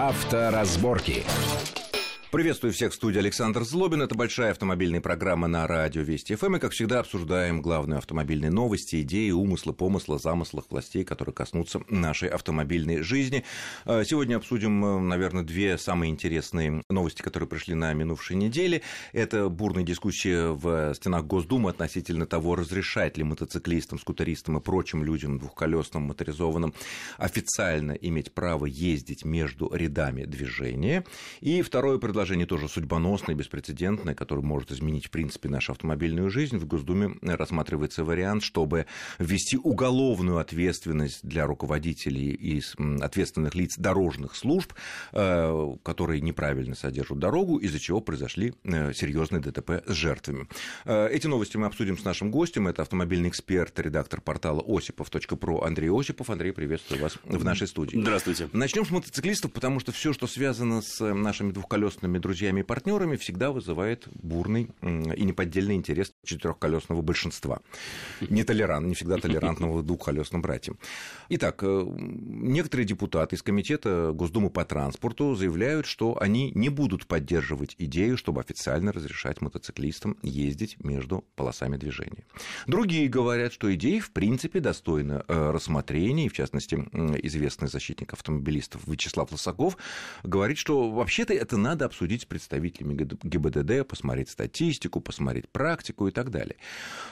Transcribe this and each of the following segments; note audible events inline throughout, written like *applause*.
Авторазборки. Приветствую всех в студии Александр Злобин. Это большая автомобильная программа на радио Вести ФМ. И, как всегда, обсуждаем главные автомобильные новости, идеи, умыслы, помыслы, замыслах властей, которые коснутся нашей автомобильной жизни. А, сегодня обсудим, э, наверное, две самые интересные новости, которые пришли на минувшей неделе. Это бурная дискуссия в стенах Госдумы относительно того, разрешать ли мотоциклистам, скутеристам и прочим людям двухколесным, моторизованным официально иметь право ездить между рядами движения. И второе предложение предложение тоже судьбоносное, беспрецедентное, которое может изменить, в принципе, нашу автомобильную жизнь. В Госдуме рассматривается вариант, чтобы ввести уголовную ответственность для руководителей и ответственных лиц дорожных служб, э, которые неправильно содержат дорогу, из-за чего произошли э, серьезные ДТП с жертвами. Э, эти новости мы обсудим с нашим гостем. Это автомобильный эксперт, редактор портала осипов.про Андрей Осипов. Андрей, приветствую вас в нашей студии. Здравствуйте. Начнем с мотоциклистов, потому что все, что связано с нашими двухколесными профессиональными друзьями и партнерами всегда вызывает бурный и неподдельный интерес четырехколесного большинства. Не толерант, не всегда толерантного *laughs* двухколесным братьям. Итак, э, некоторые депутаты из Комитета Госдумы по транспорту заявляют, что они не будут поддерживать идею, чтобы официально разрешать мотоциклистам ездить между полосами движения. Другие говорят, что идея в принципе достойна э, рассмотрения, и в частности известный защитник автомобилистов Вячеслав Лосаков говорит, что вообще-то это надо обсудить с представителями ГИБДД, посмотреть статистику, посмотреть практику и так далее.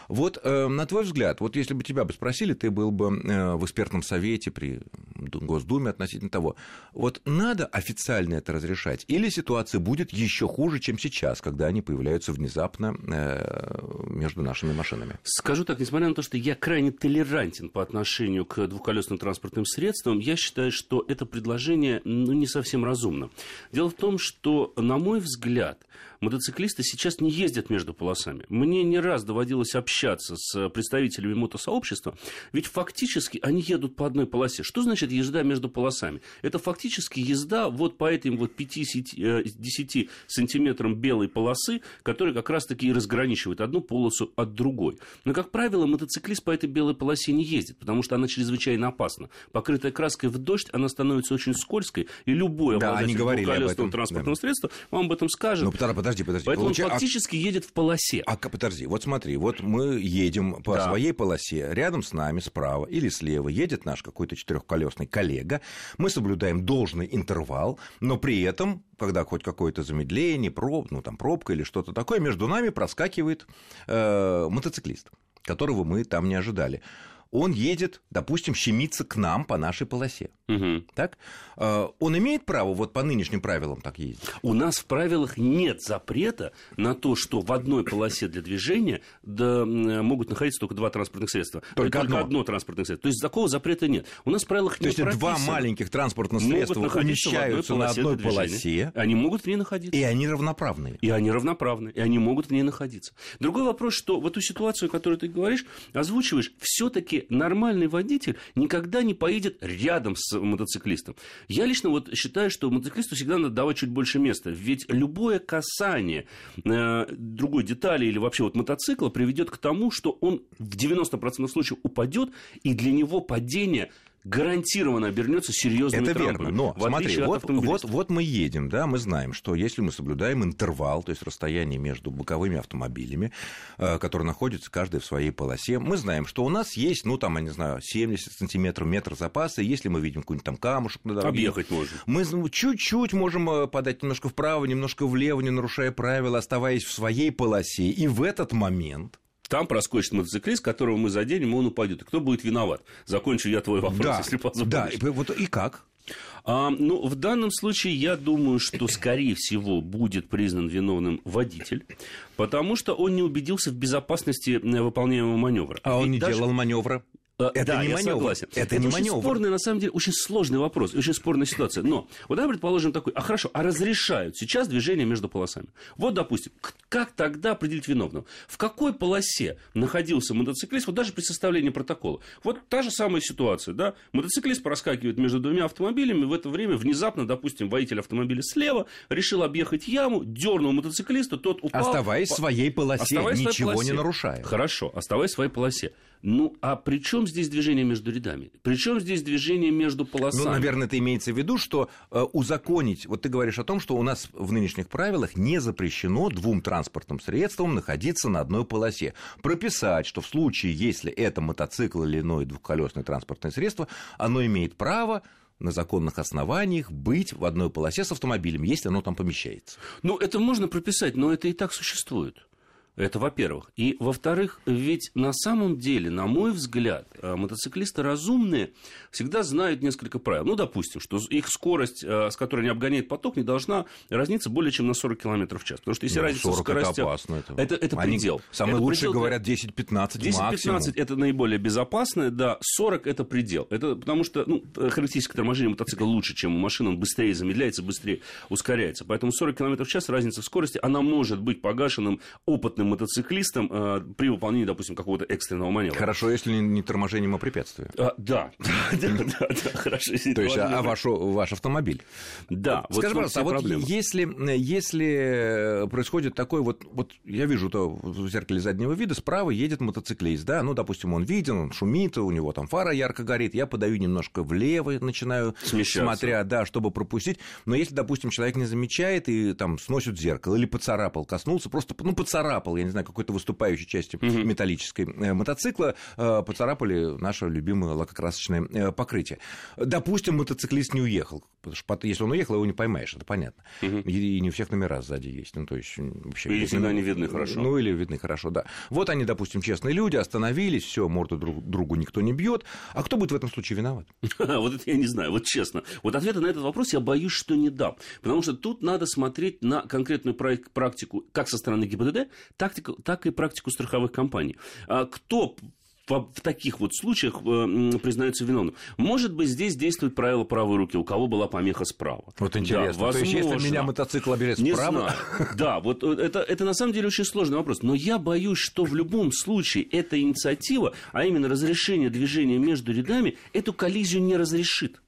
Вот, э, на твой взгляд, вот если бы тебя бы спросили, ты был бы э, в экспертном совете при Госдуме относительно того, вот надо официально это разрешать, или ситуация будет еще хуже, чем сейчас, когда они появляются внезапно э, между нашими машинами? Скажу так, несмотря на то, что я крайне толерантен по отношению к двухколесным транспортным средствам, я считаю, что это предложение ну, не совсем разумно. Дело в том, что на мой взгляд, мотоциклисты сейчас не ездят между полосами. Мне не раз доводилось общаться с представителями мотосообщества, ведь фактически они едут по одной полосе. Что значит езда между полосами? Это фактически езда вот по этим вот 5-10 э, сантиметрам белой полосы, которая как раз-таки и разграничивает одну полосу от другой. Но, как правило, мотоциклист по этой белой полосе не ездит, потому что она чрезвычайно опасна. Покрытая краской в дождь, она становится очень скользкой, и любое да, обладатель двухколесного транспортного да. средства вам об этом скажет. Ну, подожди, подожди. Поэтому Получай... он фактически а... едет в полосе. А подожди, вот смотри, вот мы едем по да. своей полосе, рядом с нами справа или слева едет наш какой-то четырехколесный коллега, мы соблюдаем должный интервал, но при этом когда хоть какое-то замедление, проб, ну, там, пробка или что-то такое, между нами проскакивает э, мотоциклист, которого мы там не ожидали он едет, допустим, щемиться к нам по нашей полосе. Угу. Так? А, он имеет право вот по нынешним правилам так ездить? У нас в правилах нет запрета на то, что в одной полосе для движения да, могут находиться только два транспортных средства. Только, только одно. одно транспортное средство. То есть такого запрета нет. У нас в правилах то не есть два маленьких транспортных средства умещаются на одной полосе. Они могут в ней находиться. И они равноправные. И они равноправны. И они могут в ней находиться. Другой вопрос, что в эту ситуацию, которую ты говоришь, озвучиваешь, все-таки нормальный водитель никогда не поедет рядом с мотоциклистом. Я лично вот считаю, что мотоциклисту всегда надо давать чуть больше места. Ведь любое касание э, другой детали или вообще вот мотоцикла приведет к тому, что он в 90% случаев упадет, и для него падение гарантированно обернется серьезными Это верно, но смотри, вот, вот, вот мы едем, да, мы знаем, что если мы соблюдаем интервал, то есть расстояние между боковыми автомобилями, э, которые находятся каждый в своей полосе, мы знаем, что у нас есть, ну, там, я не знаю, 70 сантиметров, метр запаса, если мы видим какой-нибудь там камушек на дороге. Объехать можно. Мы чуть-чуть можем э, подать немножко вправо, немножко влево, не нарушая правила, оставаясь в своей полосе, и в этот момент там проскочит мотоциклист, которого мы заденем, и он упадет. И кто будет виноват? Закончу я твой вопрос, да, если позволишь. Да, и, вот, и как? А, ну, в данном случае я думаю, что, скорее всего, будет признан виновным водитель, потому что он не убедился в безопасности э, выполняемого маневра. А он не даже... делал маневра? Э, это да, не маневр. Согласен. Это, это не очень маневр. спорный, на самом деле, очень сложный вопрос, очень спорная ситуация. Но вот давай предположим такой, а хорошо, а разрешают сейчас движение между полосами. Вот, допустим, как тогда определить виновного? В какой полосе находился мотоциклист, вот даже при составлении протокола? Вот та же самая ситуация, да? Мотоциклист проскакивает между двумя автомобилями, в это время внезапно, допустим, водитель автомобиля слева решил объехать яму, дернул мотоциклиста, тот упал. Оставаясь в своей полосе, оставаясь ничего своей полосе. не нарушая. Хорошо, оставаясь в своей полосе. Ну, а при чем здесь движение между рядами? Причем здесь движение между полосами? Ну, наверное, это имеется в виду, что э, узаконить... Вот ты говоришь о том, что у нас в нынешних правилах не запрещено двум транспортным средствам находиться на одной полосе. Прописать, что в случае, если это мотоцикл или иное двухколесное транспортное средство, оно имеет право на законных основаниях быть в одной полосе с автомобилем, если оно там помещается. Ну, это можно прописать, но это и так существует. Это во-первых. И во-вторых, ведь на самом деле, на мой взгляд, э, мотоциклисты разумные всегда знают несколько правил. Ну, допустим, что их скорость, э, с которой они обгоняют поток, не должна разниться более чем на 40 км в час. Потому что если ну, разница в скорости... это опасно. Это, это, это они, предел. Самые это лучшие предел, говорят 10-15 10-15 это наиболее безопасное, да, 40 это предел. Это потому что ну, характеристика торможения мотоцикла лучше, чем у машины, он быстрее замедляется, быстрее ускоряется. Поэтому 40 км в час разница в скорости, она может быть погашенным опытным мотоциклистом э, при выполнении, допустим, какого-то экстренного маневра. Хорошо, если не, не торможением, а препятствием. А, да, *laughs* да, да, да, хорошо. То есть, а ваш, ваш автомобиль? Да. Скажи, пожалуйста, а вот если, если происходит такой вот, вот я вижу то в зеркале заднего вида, справа едет мотоциклист, да, ну, допустим, он виден, он шумит, у него там фара ярко горит, я подаю немножко влево, начинаю, Смещаться. смотря, да, чтобы пропустить, но если, допустим, человек не замечает и там сносит зеркало или поцарапал, коснулся, просто, ну, поцарапал, я не знаю, какой-то выступающей части угу. металлической э, мотоцикла, э, поцарапали наше любимое лакокрасочное э, покрытие. Допустим, мотоциклист не уехал, потому что если он уехал, его не поймаешь, это понятно. Угу. И, не у всех номера сзади есть, ну, то есть вообще... Или всегда они видны хорошо. Ну, или видны хорошо, да. Вот они, допустим, честные люди, остановились, все, морду друг другу никто не бьет. А кто будет в этом случае виноват? *laughs* Вот это я не знаю, вот честно. Вот ответа на этот вопрос я боюсь, что не дам. Потому что тут надо смотреть на конкретную практику как со стороны ГИБДД, так и практику страховых компаний. А кто в таких вот случаях э, признаются виновным. Может быть, здесь действует правило правой руки, у кого была помеха справа. Вот интересно. Да, То есть, если меня мотоцикл оберет не справа... Знаю. *laughs* Да, вот э, это, это на самом деле очень сложный вопрос. Но я боюсь, что в любом случае эта инициатива, а именно разрешение движения между рядами, эту коллизию не разрешит.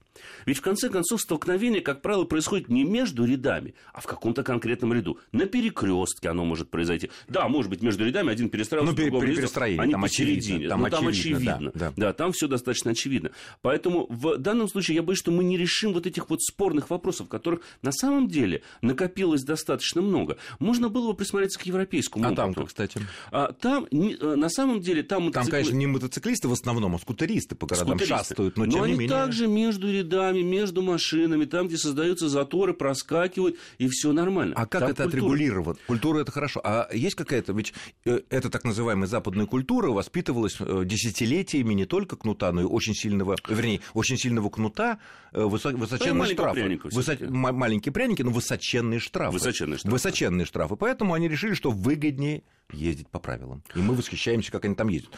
Ведь в конце концов столкновение, как правило, происходит не между рядами, а в каком-то конкретном ряду. На перекрестке оно может произойти. Да, может быть, между рядами один перестраивается, ну, другого перестроение, они там посередине. Там, ну, там очевидно. очевидно. Да, да. да, там все достаточно очевидно. Поэтому в данном случае я боюсь, что мы не решим вот этих вот спорных вопросов, которых на самом деле накопилось достаточно много. Можно было бы присмотреться к европейскому а там кстати? А, там, э, на самом деле, там мотоциклы... Там, конечно, не мотоциклисты в основном, а скутеристы по городам скутеристы. шастают, но, но тем они не менее... также между рядами местами, между машинами, там, где создаются заторы, проскакивают, и все нормально. А как там это культура. отрегулировано? Культура это хорошо. А есть какая-то, ведь э, эта так называемая западная культура воспитывалась э, десятилетиями не только кнута, но и очень сильного, вернее, очень сильного кнута, э, высоченные штрафы. Высо... Маленькие пряники, но высоченные штрафы. Высоченные штрафы. Высоченные штрафы. Поэтому они решили, что выгоднее ездить по правилам. И мы восхищаемся, как они там ездят.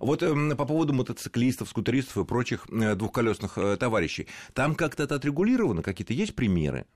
Вот э, по поводу мотоциклистов, скутеристов и прочих э, двухколесных э, товарищей. Там как-то это отрегулировано? Какие-то есть примеры?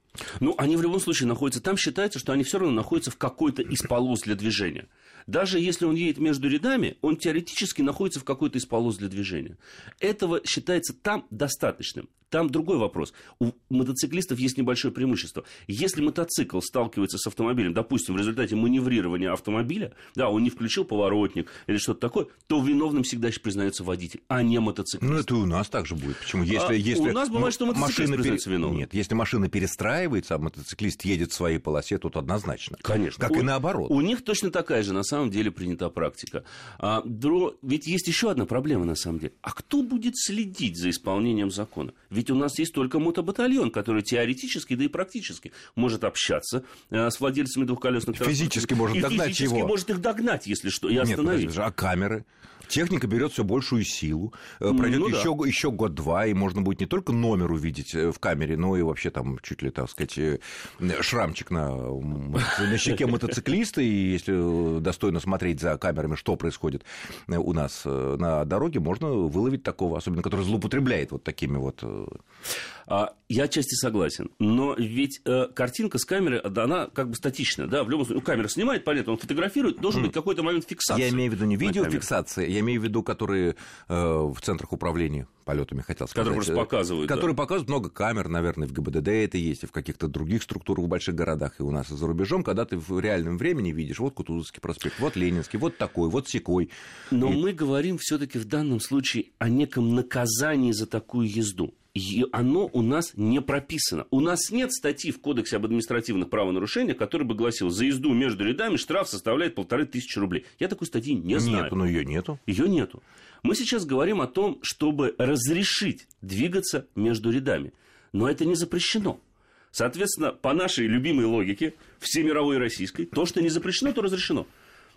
Ну, они в любом случае находятся. Там считается, что они все равно находятся в какой-то из полос для движения. Даже если он едет между рядами, он теоретически находится в какой-то из полос для движения. Этого считается там достаточным. Там другой вопрос. У мотоциклистов есть небольшое преимущество. Если мотоцикл сталкивается с автомобилем, допустим, в результате маневрирования автомобиля, да, он не включил поворотник или что-то такое, то виновным всегда признается водитель, а не мотоциклист. Ну, это у нас также будет. Почему? Если, а, если у нас бывает, что мотоциклист машина признается пере... виновным. Нет, если машина перестраивается, а мотоциклист едет в своей полосе, тут однозначно. Конечно. Как у, и наоборот. У них точно такая же, на самом деле, принята практика. А, дро... Ведь есть еще одна проблема, на самом деле. А кто будет следить за исполнением закона? Ведь у нас есть только мотобатальон, который теоретически, да и практически может общаться э, с владельцами двухколесных транспортов. Физически может *laughs* и догнать физически его. может их догнать, если что, и остановить. Нет, а камеры? Техника берет все большую силу, э, пройдет ну, еще, да. еще год-два, и можно будет не только номер увидеть э, в камере, но и вообще там чуть ли, так сказать, шрамчик на, на щеке мотоциклиста, и если достойно смотреть за камерами, что происходит у нас на дороге, можно выловить такого, особенно который злоупотребляет вот такими вот А, я отчасти согласен. Но ведь э, картинка с камеры, она как бы статичная. Да? В любом случае, ну, камера снимает, понятно, он фотографирует, должен быть какой-то момент фиксации. Я имею в виду не видеофиксации, я имею в виду, которые э, в центрах управления полетами, хотел сказать. Которые просто показывают. Которые да. показывают много камер, наверное, в ГБДД это есть, и в каких-то других структурах в больших городах и у нас и за рубежом, когда ты в реальном времени видишь, вот Кутузовский проспект, вот Ленинский, вот такой, вот секой. Но и... мы говорим все-таки в данном случае о неком наказании за такую езду. И оно у нас не прописано. У нас нет статьи в Кодексе об административных правонарушениях, который бы гласил, за езду между рядами штраф составляет полторы тысячи рублей. Я такой статьи не знаю. Нет, но ее нету. Ее нету. Мы сейчас говорим о том, чтобы разрешить двигаться между рядами. Но это не запрещено. Соответственно, по нашей любимой логике, всемировой и российской, то, что не запрещено, то разрешено.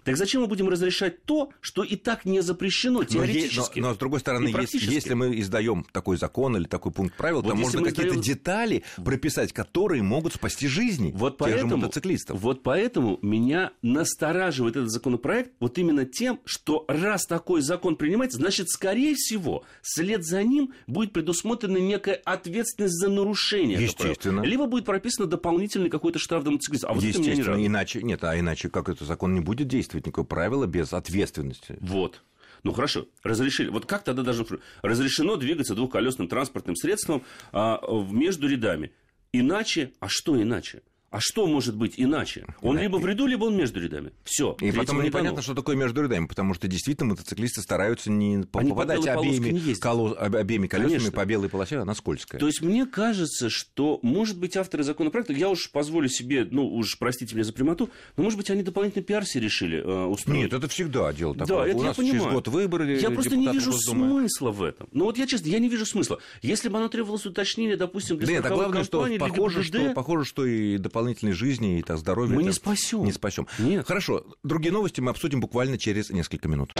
Так зачем мы будем разрешать то, что и так не запрещено теоретически? Но, но, но с другой стороны, если, если мы издаем такой закон или такой пункт правил, вот то можно какие-то издаем... детали прописать, которые могут спасти жизни вот тех поэтому, же мотоциклистов. Вот поэтому меня настораживает этот законопроект вот именно тем, что раз такой закон принимается, значит, скорее всего, след за ним будет предусмотрена некая ответственность за нарушение. Естественно. Либо будет прописано дополнительный какой-то штраф для мотоциклистов. А вот Естественно, не иначе, нет, а иначе как этот закон не будет действовать? Действовать никакое правило без ответственности. Вот. Ну хорошо, разрешили. Вот как тогда должно разрешено двигаться двухколесным транспортным средством а, между рядами? Иначе, а что иначе? А что может быть иначе? Он да. либо в ряду, либо он между рядами. Все. И потом непонятно, что такое между рядами, потому что действительно мотоциклисты стараются не Они попадать обеими, коло... обеими колесами Конечно. по белой полосе, она скользкая. То есть мне кажется, что, может быть, авторы законопроекта, я уж позволю себе, ну уж простите меня за прямоту, но, может быть, они дополнительный пиар себе решили э, устроить. Нет, это всегда дело такое. Да, это У нас я понимаю. через год выборы. Я просто не вижу смысла в этом. Ну вот я честно, я не вижу смысла. Если бы оно требовалось уточнения, допустим, для Нет, а главное, что похоже, что, похоже, что и дополнительной жизни, это здоровье. Мы не спасем. Не спасем. Нет. Хорошо. Другие новости мы обсудим буквально через несколько минут.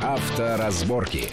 Авторазборки.